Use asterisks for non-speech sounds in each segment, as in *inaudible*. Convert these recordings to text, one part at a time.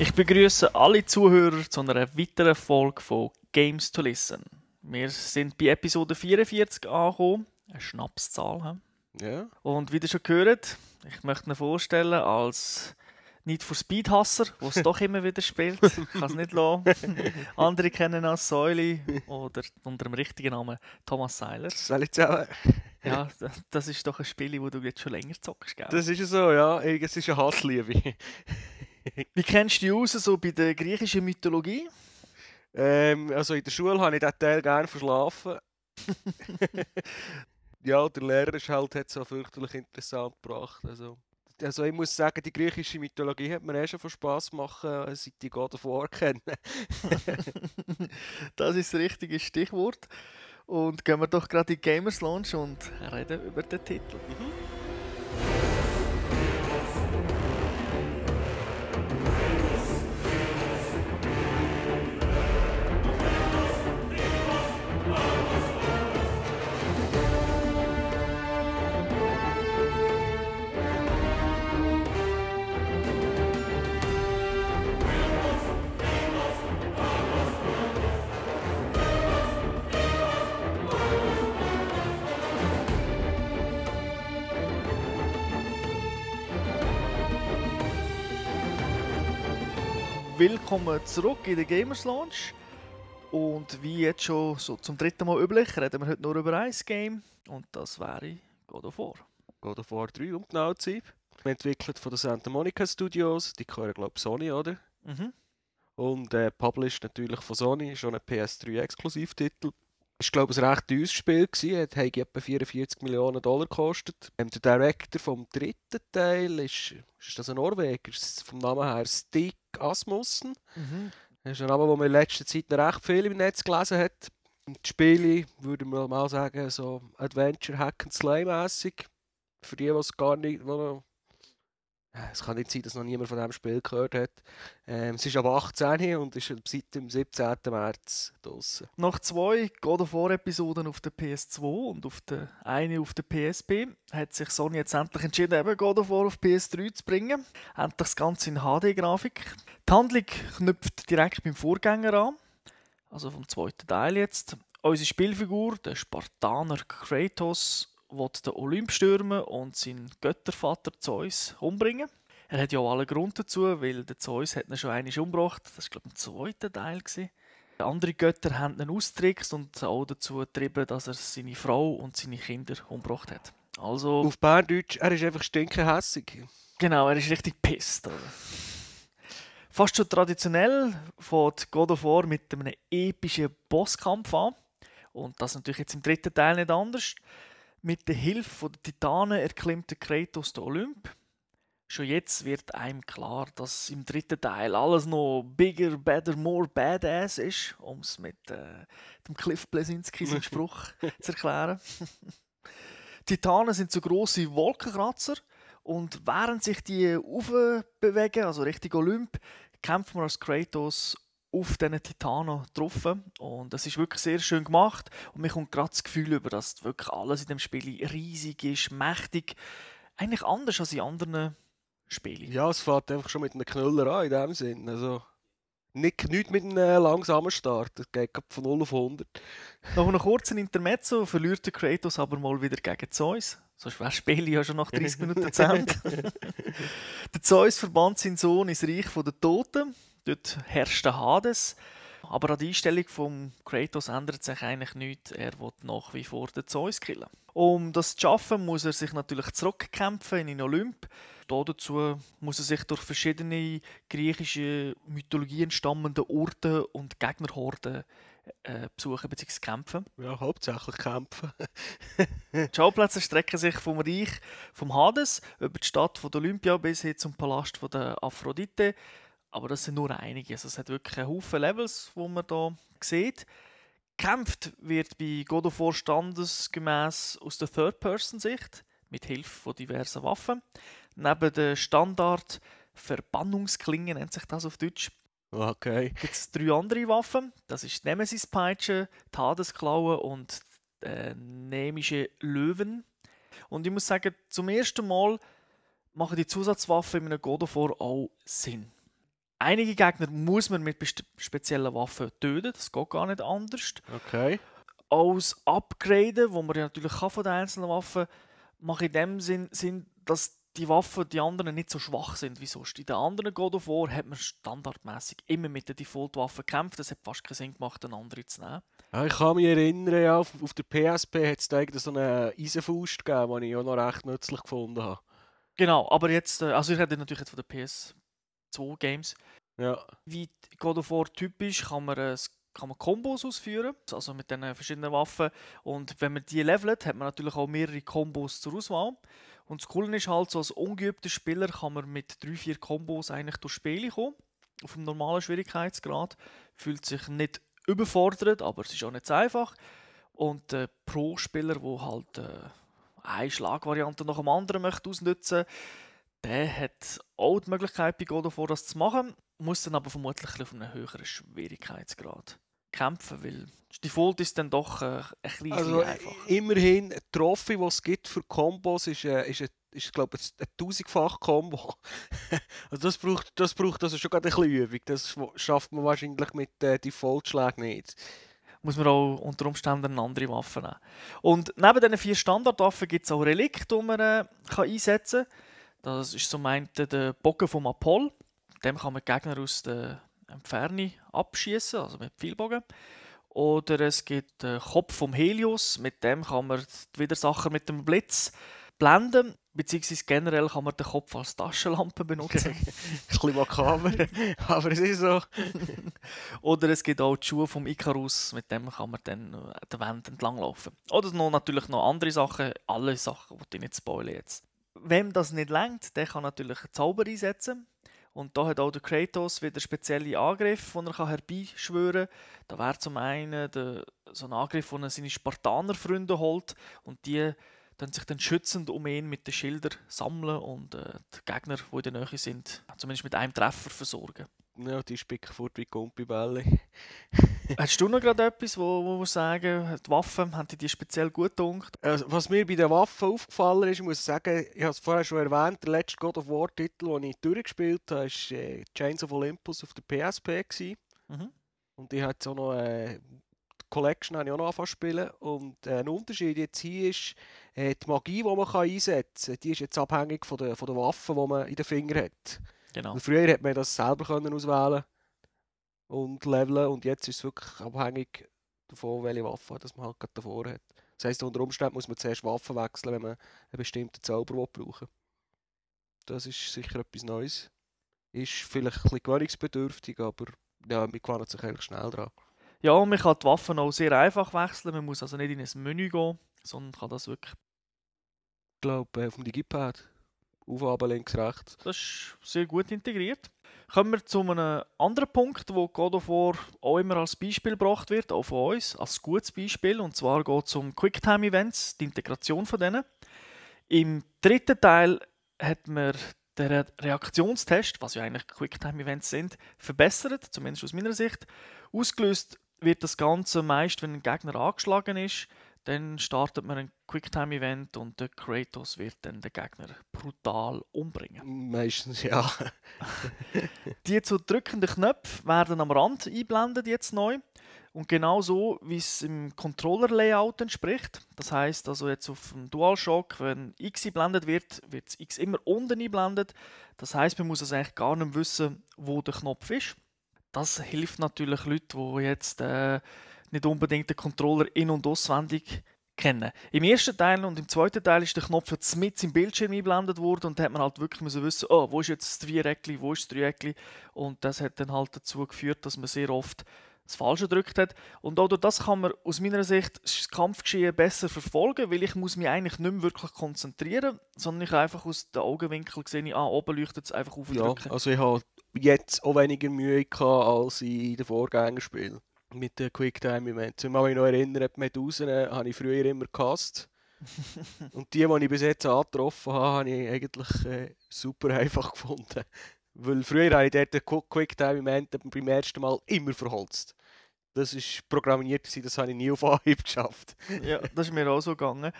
Ich begrüße alle Zuhörer zu einer weiteren Folge von Games to Listen. Wir sind bei Episode 44 angekommen, eine Schnapszahl. Ja. Und wie ihr schon gehört, ich möchte mir vorstellen als nicht für Speedhasser, der es *laughs* doch immer wieder spielt. Ich kann es nicht lassen. *laughs* Andere kennen als Säuli oder unter dem richtigen Namen Thomas Seiler. Soll ich sagen? Ja, das ist doch ein Spiel, das du jetzt schon länger zockst, gell? Das ist ja so, ja. Es ist eine Hassliebe. *laughs* Wie kennst du dich aus so bei der griechischen Mythologie? Ähm, also in der Schule habe ich diesen Teil gerne verschlafen. *laughs* ja, der Lehrer ist halt, hat es so fürchterlich interessant gebracht. Also, also ich muss sagen, die griechische Mythologie hat mir eh schon von Spass gemacht, äh, seit ich God of War kenne. *laughs* das ist das richtige Stichwort. Und gehen wir doch gerade in die Gamers Launch und reden über den Titel. Mhm. Willkommen zurück in der Gamers Launch. Und wie jetzt schon so zum dritten Mal üblich, reden wir heute nur über ein Game. Und das wäre God of War. God of War 3, um genau zu sein. Entwickelt von den Santa Monica Studios. Die gehören, glaube ich, Sony, oder? Mhm. Und äh, published natürlich von Sony. Schon ein PS3-Exklusivtitel. Es war, glaube ich, ein recht teures Spiel. Es hat etwa 44 Millionen Dollar gekostet. Ähm, der Director vom dritten Teil ist, ist das ein Norweger, vom Namen her Stig Asmussen. Mhm. Das ist ein Name, den man in letzter Zeit recht viel im Netz gelesen hat. Und die Spiele, würde man mal sagen, so Adventure, Hack and Slay mäßig. Für die, die es gar nicht, es kann nicht sein, dass noch niemand von diesem Spiel gehört hat. Ähm, es ist ab 18 und ist seit dem 17. März draußen. Nach zwei God of War Episoden auf der PS2 und auf der eine auf der PSP hat sich Sony jetzt endlich entschieden, eben God of War auf PS3 zu bringen. Endlich das Ganze in HD-Grafik. Die Handlung knüpft direkt beim Vorgänger an, also vom zweiten Teil jetzt. Unsere Spielfigur, der Spartaner Kratos, will den Olymp stürmen und seinen Göttervater Zeus umbringen. Er hat ja auch alle Grund dazu, weil der Zeus hat ihn schon einmal umgebracht. Das war, glaube ich, im zweiten Teil. Gewesen. Andere Götter haben ihn austrickst und auch dazu getrieben, dass er seine Frau und seine Kinder umgebracht hat. Also, Auf Berndeutsch, er ist einfach stinkenhässig. Genau, er ist richtig pisst. Fast schon traditionell fängt God of War mit einem epischen Bosskampf an. Und das natürlich jetzt im dritten Teil nicht anders. Mit der Hilfe der Titanen erklimmt der Kratos den Olymp. Schon jetzt wird einem klar, dass im dritten Teil alles noch bigger, better, more badass ist, um es mit äh, dem Cliff Blesinski seinen *laughs* Spruch zu erklären. *laughs* Titanen sind so große Wolkenkratzer und während sich die aufbewegen, also Richtung Olymp, kämpft man als Kratos auf diesen Titanen getroffen. Und das ist wirklich sehr schön gemacht. Und mir kommt gerade das Gefühl über, dass wirklich alles in dem Spiel riesig ist, mächtig. Eigentlich anders als in anderen Spielen. Ja, es fährt einfach schon mit einem Knüller an, in dem Sinn. Also, nicht, nicht mit einem langsamen Start. Es geht von 0 auf 100. Nach einem kurzen Intermezzo verliert der Kratos aber mal wieder gegen Zeus. Sonst wäre Spiel ja schon nach 30 Minuten zu Ende. *laughs* der Zeus verbannt seinen Sohn ins Reich der Toten. Dort herrscht der Hades. Aber an der Einstellung von Kratos ändert sich eigentlich nichts. Er will nach wie vor den Zeus killen. Um das zu schaffen, muss er sich natürlich zurückkämpfen in den Olymp. Dazu muss er sich durch verschiedene griechische Mythologien stammende Orte und Gegnerhorden äh, besuchen bzw. kämpfen. Ja, hauptsächlich kämpfen. die Schauplätze strecken sich vom Reich vom Hades über die Stadt von Olympia bis hin zum Palast von der Aphrodite. Aber das sind nur einige. Also es hat wirklich einen Haufen Levels, wo man hier sieht. Kämpft wird bei God of War standesgemäß aus der Third-Person-Sicht mit Hilfe von diversen Waffen. Neben der Standard Verbannungsklingen nennt sich das auf Deutsch. Okay. Gibt es drei andere Waffen. Das ist die Nemesis-Peitsche, die Hadesklaue und äh, nemische Löwen. Und ich muss sagen, zum ersten Mal machen die Zusatzwaffen in einem God of War auch Sinn. Einige Gegner muss man mit speziellen Waffen töten, das geht gar nicht anders. Okay. Als Upgraden, wo man ja natürlich kann von den einzelnen Waffen, mache in dem Sinn, Sinn, dass die Waffen, die anderen nicht so schwach sind wie sonst. In den anderen God of War hat man standardmäßig immer mit der Default-Waffe gekämpft. Es hat fast keinen Sinn gemacht, eine andere zu nehmen. Ja, ich kann mich erinnern, ja, auf, auf der PSP hat es irgendwie so eine Eisenfaust gegeben, die ich auch noch recht nützlich gefunden habe. Genau, aber jetzt, äh, also ich rede natürlich jetzt von den PS2-Games. Ja. Wie God of War typisch kann man, äh, kann man Kombos ausführen, also mit den verschiedenen Waffen. Und wenn man die levelt, hat man natürlich auch mehrere Kombos zur Auswahl. Und das Coole ist halt, so als ungeübter Spieler kann man mit drei, vier Kombos eigentlich durch Spiele kommen. Auf dem normalen Schwierigkeitsgrad. Fühlt sich nicht überfordert, aber es ist auch nicht so einfach. Und äh, Pro-Spieler, der halt äh, eine Schlagvariante nach dem anderen möchte ausnutzen der hat auch die Möglichkeit, bei God of War das zu machen, muss dann aber vermutlich auf einem höheren Schwierigkeitsgrad kämpfen, weil das Default ist dann doch äh, ein bisschen Also einfach. immerhin, die Trophy, die es gibt für Kombos, ist, äh, ist, ein- ist glaube ich, ein tausendfach Combo. *laughs* also das braucht, das braucht also schon gerade ein bisschen Übung. Das sch- schafft man wahrscheinlich mit äh, Default-Schlägen nicht. muss man auch unter Umständen eine andere Waffe nehmen. Und neben diesen vier Standardwaffen gibt es auch Relikte, die man äh, kann einsetzen kann. Das ist zum einen der Bogen vom Apoll. Mit Dem kann man Gegner aus der Entfernung abschießen, also mit Pfeilbogen. Oder es gibt den Kopf vom Helios. Mit dem kann man die Widersacher mit dem Blitz blenden. Beziehungsweise generell kann man den Kopf als Taschenlampe benutzen. *laughs* Ein bisschen makaber, *laughs* aber es ist so. Oder es gibt auch die Schuhe vom Icarus, mit dem kann man dann äh, der Wand entlang laufen. Oder noch, natürlich noch andere Sachen, alle Sachen, die ich nicht spoilern jetzt. Wem das nicht lenkt, der kann natürlich einen Zauber einsetzen. Und da hat auch der Kratos wieder spezielle Angriffe, die er herbeischwören kann. Da wäre zum einen der, so ein Angriff, den er seine Spartaner-Freunde holt und die dann sich dann schützend um ihn mit den Schildern sammeln und äh, die Gegner, die in der Nähe sind, zumindest mit einem Treffer versorgen. Ja, die spicken fort wie Gumpibälle. *laughs* Hast du noch gerade etwas, wo, wo sagen, die Waffen, haben die speziell gut gedacht? Also, was mir bei den Waffen aufgefallen ist, ich muss sagen, ich habe es vorher schon erwähnt, der letzte God of War-Titel, den ich durchgespielt habe, war äh, Chains of Olympus auf der PSP. Gewesen. Mhm. Und ich hatte auch noch äh, Collection habe ich auch noch angefangen zu spielen. Und äh, ein Unterschied jetzt hier ist, äh, die Magie, die man kann einsetzen kann, die ist jetzt abhängig von der, von der Waffe, die man in den Fingern hat. Genau. Und früher hat man das selber können auswählen und leveln und jetzt ist es wirklich abhängig davon, welche Waffe das man halt gerade davor hat. Das heisst, unter Umständen muss man zuerst Waffen wechseln, wenn man einen bestimmten Zauber brauchen Das ist sicher etwas Neues. Ist vielleicht ein bisschen gewöhnungsbedürftig, aber ja, man gewöhnt sich eigentlich schnell dran. Ja, und man kann die Waffen auch sehr einfach wechseln. Man muss also nicht in ein Menü gehen, sondern kann das wirklich. Ich glaube, auf dem Digipad. Auf, runter, links, rechts. Das ist sehr gut integriert. Kommen wir zu einem anderen Punkt, wo God of War auch immer als Beispiel gebracht wird, auch von uns, als gutes Beispiel. Und zwar geht es um Quicktime-Events, die Integration von denen. Im dritten Teil hat man den Re- Reaktionstest, was ja eigentlich Quicktime-Events sind, verbessert, zumindest aus meiner Sicht. Ausgelöst wird das Ganze meist, wenn ein Gegner angeschlagen ist. Dann startet man ein Quicktime-Event und der Kratos wird dann den Gegner brutal umbringen. Meistens, ja. *laughs* Die zu drückenden Knöpfe werden am Rand eingeblendet jetzt neu. Und genau so, wie es im Controller-Layout entspricht. Das heißt also jetzt auf dem DualShock, wenn X eingeblendet wird, wird das X immer unten eingeblendet. Das heißt, man muss also eigentlich gar nicht wissen, wo der Knopf ist. Das hilft natürlich Leuten, die jetzt äh, nicht unbedingt den Controller in- und auswendig kennen. Im ersten Teil und im zweiten Teil ist der Knopf jetzt mit im Bildschirm eingeblendet worden und da hat man halt wirklich müssen wissen, oh, wo ist jetzt das Viereckli, wo ist das Dreieckli und das hat dann halt dazu geführt, dass man sehr oft das Falsche gedrückt hat. Und auch durch das kann man aus meiner Sicht das Kampfgeschehen besser verfolgen, weil ich muss mich eigentlich nicht mehr wirklich konzentrieren, sondern ich einfach aus den Augenwinkel gesehen, ah, oben leuchtet es einfach auf ja. Also ich habe jetzt auch weniger Mühe gehabt als in den Vorgängerspielen. Mit den Quicktime-Events. Ich kann mich noch erinnern, die Medusen äh, habe ich früher immer gehasst. *laughs* Und die, die ich bis jetzt angetroffen habe, habe ich eigentlich äh, super einfach *laughs* gefunden. Weil früher habe ich dort den Qu- Quicktime-Event beim ersten Mal immer verholzt. Das war programmiert, das habe ich nie auf Anhieb *laughs* geschafft. ja, das ist mir auch so gegangen.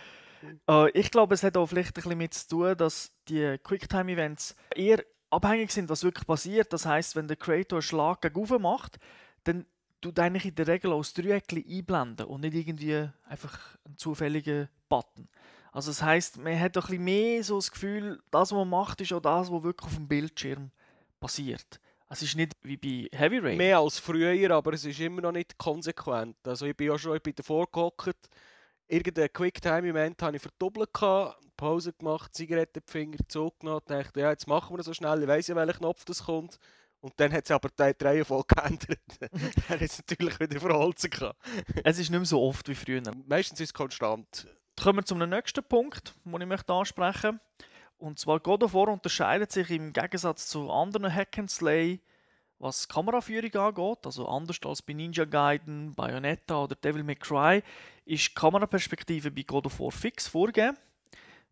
Äh, ich glaube, es hat auch vielleicht ein bisschen mit zu tun, dass die Quicktime-Events eher abhängig sind, was wirklich passiert. Das heißt, wenn der Creator einen Schlag gegen macht, dann tut eigentlich in der Regel aus Dreieckchen einblenden und nicht irgendwie einfach einen zufälligen Button. Also das heißt, man hat ein mehr so das Gefühl, das, was man macht, ist auch das, was wirklich auf dem Bildschirm passiert. Es ist nicht wie bei Heavy Rain. Mehr als früher, aber es ist immer noch nicht konsequent. Also ich bin auch schon bin davor gehockt, irgendein Quicktime-Event habe ich verdoppelt, Pause gemacht, Zigarettenfinger zugenommen, dachte, ja, jetzt machen wir das so schnell, ich weiß ja, welcher Knopf das kommt. Und dann hat sich aber die Reihenfolge geändert. *laughs* dann hat es natürlich wieder verholzen Es ist nicht mehr so oft wie früher. Meistens ist es konstant. Kommen wir zum nächsten Punkt, den ich möchte ansprechen möchte. Und zwar God of War unterscheidet sich im Gegensatz zu anderen Hack and Slay, was Kameraführung angeht, also anders als bei Ninja Gaiden, Bayonetta oder Devil May Cry, ist die Kameraperspektive bei God of War fix vorgegeben.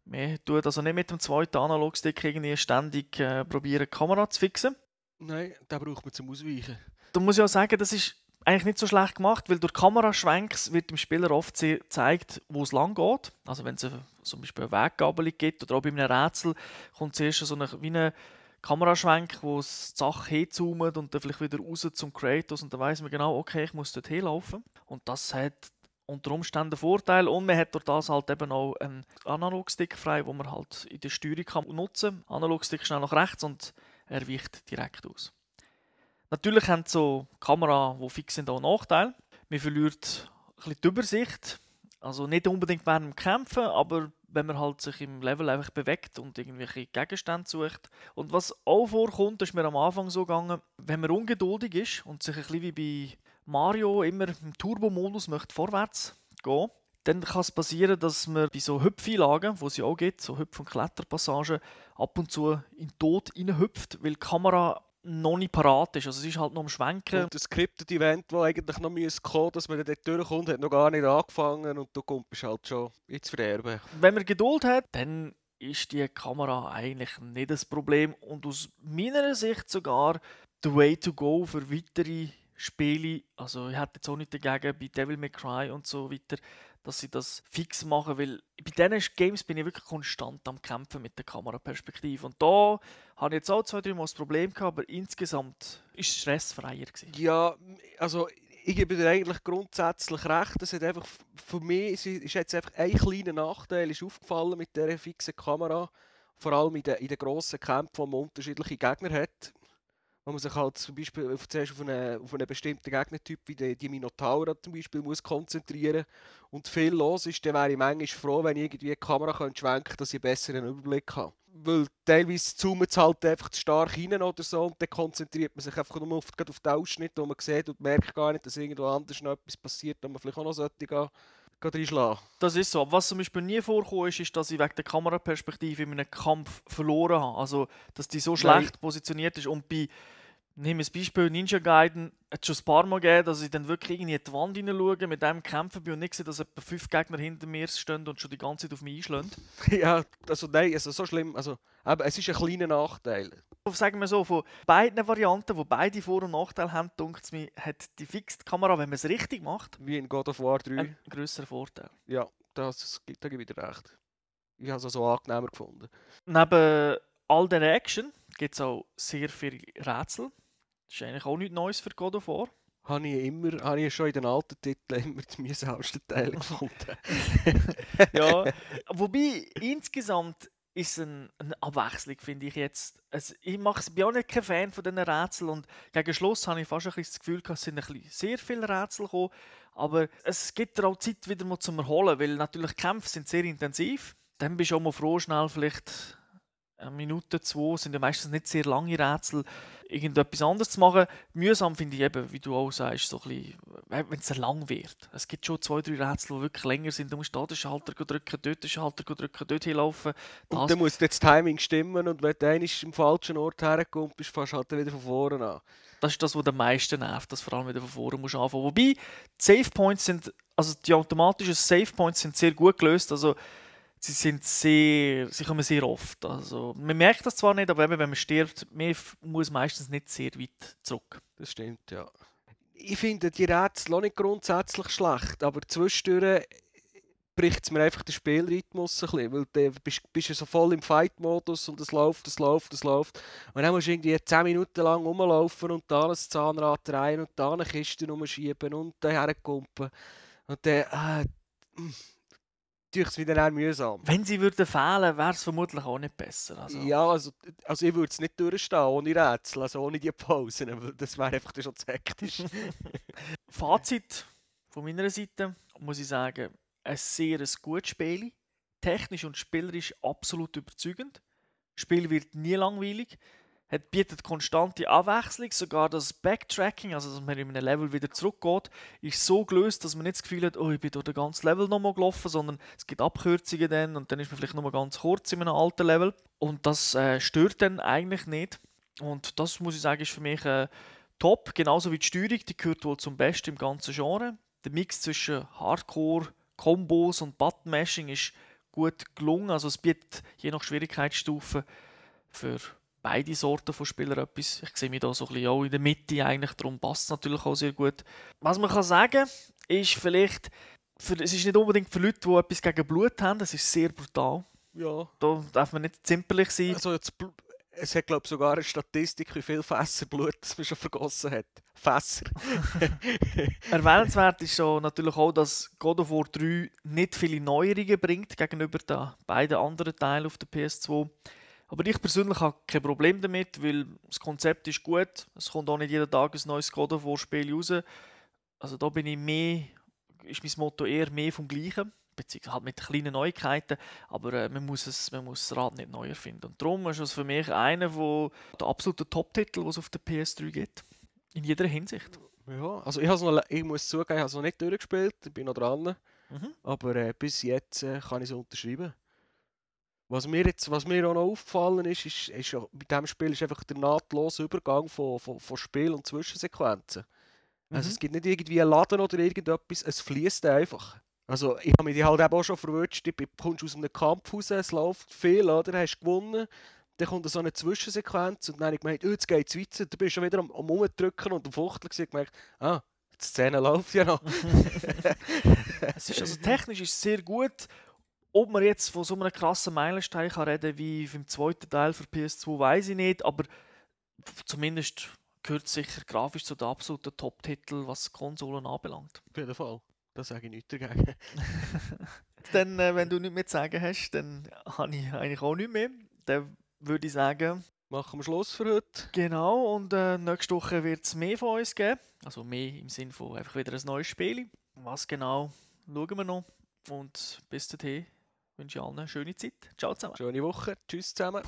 Wir tun also nicht mit dem zweiten Analogstick irgendwie ständig äh, probieren, die Kamera zu fixen. Nein, da braucht man zum Ausweichen. Da muss ich auch sagen, das ist eigentlich nicht so schlecht gemacht, weil durch Kameraschwenks wird dem Spieler oft gezeigt, wo es lang geht. Also wenn es zum Beispiel eine Weggabelung gibt oder auch bei einem Rätsel kommt zuerst so eine, wie eine Kameraschwenk, wo es die Sache hinzoomt und dann vielleicht wieder raus zum Kratos und dann weiß man genau, okay, ich muss dort hinlaufen. Und das hat unter Umständen einen Vorteil und man hat durch das halt eben auch einen Analogstick frei, wo man halt in der Steuerung kann nutzen kann. Analogstick schnell nach rechts und er weicht direkt aus. Natürlich haben so Kameras, die fix sind, auch Nachteile. Man verliert ein bisschen die Übersicht. Also nicht unbedingt während dem Kämpfen, aber wenn man halt sich im Level einfach bewegt und irgendwelche Gegenstände sucht. Und was auch vorkommt, ist mir am Anfang so gegangen, wenn man ungeduldig ist und sich ein bisschen wie bei Mario immer im Turbo-Modus vorwärts gehen, dann kann es passieren, dass man bei so Hüpfeinlagen, wo es ja auch gibt, so Hüpf- und Kletterpassagen, ab und zu in den Tod reinhüpft, weil die Kamera noch nicht parat ist. Also es ist halt noch am Schwenken. Und das Scripted Event, das eigentlich noch müssen kommen dass man dort durchkommt, hat noch gar nicht angefangen und du kommst halt schon ins Verderben. Wenn man Geduld hat, dann ist die Kamera eigentlich nicht das Problem und aus meiner Sicht sogar the way to go für weitere Spiele. Also ich hätte jetzt auch nicht dagegen bei Devil May Cry und so weiter, dass sie das fix machen, weil bei diesen Games bin ich wirklich konstant am Kämpfen mit der Kameraperspektive. Und da habe ich jetzt auch zwei, drei Mal das Problem gehabt, aber insgesamt ist es stressfreier. Gewesen. Ja, also ich gebe dir eigentlich grundsätzlich recht. Es hat einfach, für mich ist jetzt einfach ein kleiner Nachteil ist aufgefallen mit dieser fixen Kamera. Vor allem in den, in den grossen Kämpfen, wo man unterschiedliche Gegner hat wo man sich halt zum Beispiel auf, zuerst auf einen, auf einen bestimmten Gegnertyp wie die, die Minotaura zum Beispiel muss konzentrieren und viel los ist, dann wäre ich manchmal froh, wenn ich irgendwie die Kamera könnte schwenken dass ich einen besseren Überblick habe. Weil teilweise zoomt es halt einfach zu stark rein oder so und dann konzentriert man sich einfach nur auf, auf den Ausschnitt, wo man sieht und merkt gar nicht, dass irgendwo anders noch etwas passiert, wo man vielleicht auch noch sollte gehen. Das ist so. Was zum Beispiel nie vorkommt, ist, ist, dass ich wegen der Kameraperspektive in einem Kampf verloren habe. Also, dass die so schlecht Nein. positioniert ist. Und bei Nehmen wir das Beispiel Ninja Gaiden. Es hat schon ein paar Mal gegeben, dass ich dann wirklich irgendwie in die Wand hineinschaue, mit dem kämpfen bin und nicht sehe, dass etwa fünf Gegner hinter mir stehen und schon die ganze Zeit auf mich einschlagen. *laughs* ja, also nein, also so schlimm. Also, aber es ist ein kleiner Nachteil. Sagen wir so, von beiden Varianten, die beide Vor- und Nachteile haben, denkt es mir, hat die Fixed Kamera, wenn man es richtig macht, wie in God of War 3, einen grösseren Vorteil. Ja, das, da gebe ich dir recht. Ich habe es so angenehmer gefunden. Neben all der Action gibt es auch sehr viele Rätsel das ist eigentlich auch nichts Neues für God of War. Habe ich, immer, habe ich schon in den alten Titeln immer die mühsamsten Teile gefunden. *laughs* ja, *laughs* wobei insgesamt ist es ein, eine Abwechslung, finde ich jetzt. Also, ich mache, bin auch nicht kein Fan von diesen Rätseln und gegen Schluss habe ich fast ein bisschen das Gefühl, es sind ein bisschen sehr viele Rätsel gekommen. Aber es gibt auch Zeit wieder mal zum Erholen, weil natürlich Kämpfe sind sehr intensiv. Dann bist du auch mal froh, schnell vielleicht eine Minute, zwei, sind ja meistens nicht sehr lange Rätsel, irgendetwas anderes zu machen. Mühsam finde ich eben, wie du auch sagst, so wenn es lang wird. Es gibt schon zwei, drei Rätsel, die wirklich länger sind. Du musst da den Schalter drücken, dort den Schalter drücken, dort hinlaufen. Das. Und dann muss das Timing stimmen und wenn du am falschen Ort herkommst, bist du fast halt wieder von vorne an. Das ist das, was am meisten nervt, dass du vor allem wieder von vorne musst anfangen. Wobei, die Save Points sind, also die automatischen Save Points sind sehr gut gelöst. Also sie sind sehr, sie kommen sehr oft. Also, man merkt das zwar nicht, aber eben, wenn man stirbt, man muss meistens nicht sehr weit zurück. Das stimmt, ja. Ich finde die Rätsel auch nicht grundsätzlich schlecht, aber zwischendurch bricht es mir einfach den Spielrhythmus ein bisschen, weil du bist, bist ja so voll im Fight-Modus und es läuft, es läuft, es läuft. Und dann musst du irgendwie 10 Minuten lang rumlaufen und da ein Zahnrad rein und da eine Kiste rumschieben und daher kumpen. Und dann, äh, tue es wieder mühsam. Wenn sie würden fehlen, wäre es vermutlich auch nicht besser. Also. Ja, also, also ich würde es nicht durchstehen ohne Rätsel, also ohne die Pausen, das wäre einfach schon zu hektisch. *laughs* Fazit von meiner Seite muss ich sagen, ein sehr gutes Spiel. Technisch und spielerisch absolut überzeugend. Das Spiel wird nie langweilig. Es bietet konstante Abwechslung, sogar das Backtracking, also dass man in einem Level wieder zurückgeht, ist so gelöst, dass man nicht das Gefühl hat, oh, ich bin durch das ganze Level nochmal gelaufen, sondern es gibt Abkürzungen dann und dann ist man vielleicht nochmal ganz kurz in einem alten Level. Und das äh, stört dann eigentlich nicht. Und das muss ich sagen, ist für mich äh, top. Genauso wie die Steuerung, die gehört wohl zum Besten im ganzen Genre. Der Mix zwischen Hardcore, Combos und Button-Mashing ist gut gelungen. Also es bietet je nach Schwierigkeitsstufe für beide Sorten von Spielern etwas. Ich sehe mich da so ein bisschen auch in der Mitte eigentlich, darum passt es natürlich auch sehr gut. Was man kann sagen, ist vielleicht, für, es ist nicht unbedingt für Leute, die etwas gegen Blut haben, es ist sehr brutal. Ja. Da darf man nicht zimperlich sein. Also jetzt, es hat glaube ich sogar eine Statistik, wie viel Fässer Blut man schon vergossen hat. Fässer. *laughs* Erwähnenswert ist so natürlich auch, dass God of War 3 nicht viele Neuerungen bringt gegenüber den beiden anderen Teilen auf der PS2. Aber ich persönlich habe kein Problem damit, weil das Konzept ist gut. Es kommt auch nicht jeden Tag ein neues God of War Spiel raus. Also da bin ich mehr, ist mein Motto eher mehr vom Gleichen. Beziehungsweise halt mit kleinen Neuigkeiten, aber äh, man, muss es, man muss das Rad nicht neu erfinden. Und darum ist es für mich einer der absoluten Top-Titel, die es auf der PS3 gibt. In jeder Hinsicht. Ja, also ich, noch, ich muss zugeben, ich habe es noch nicht durchgespielt, ich bin noch dran. Mhm. Aber äh, bis jetzt äh, kann ich es unterschreiben. Was mir, jetzt, was mir auch noch aufgefallen ist, ist, ist bei diesem Spiel ist einfach der nahtlose Übergang von, von, von Spiel und Zwischensequenzen. Also mhm. Es gibt nicht irgendwie einen Laden oder irgendetwas, es fließt einfach. Also ich habe mich halt eben auch schon verwünscht, du kommst aus einem Kampf raus, es läuft viel, oder? hast gewonnen, dann kommt so eine Zwischensequenz und dann habe ich gemeint, oh, jetzt geht es weiter, du bist schon wieder am, am Umdrücken und am Fuchteln und gemerkt, ah, die Szene *laughs* läuft ja noch. *laughs* es ist also technisch ist sehr gut ob man jetzt von so einem krassen Meilenstein kann reden wie im zweiten Teil für PS2, weiß ich nicht, aber zumindest gehört sicher grafisch zu den absoluten Top-Titeln, was Konsolen anbelangt. Auf jeden Fall. Da sage ich nichts dagegen. *laughs* dann, äh, wenn du nichts mehr zu sagen hast, dann habe ich eigentlich auch nichts mehr. Dann würde ich sagen... Machen wir Schluss für heute. Genau, und äh, nächste Woche wird es mehr von uns geben. Also mehr im Sinne von einfach wieder ein neues Spiel. Was genau, schauen wir noch. Und bis dahin wünsche allen eine schöne Zeit. Ciao zusammen. Schöne Woche. Tschüss zusammen.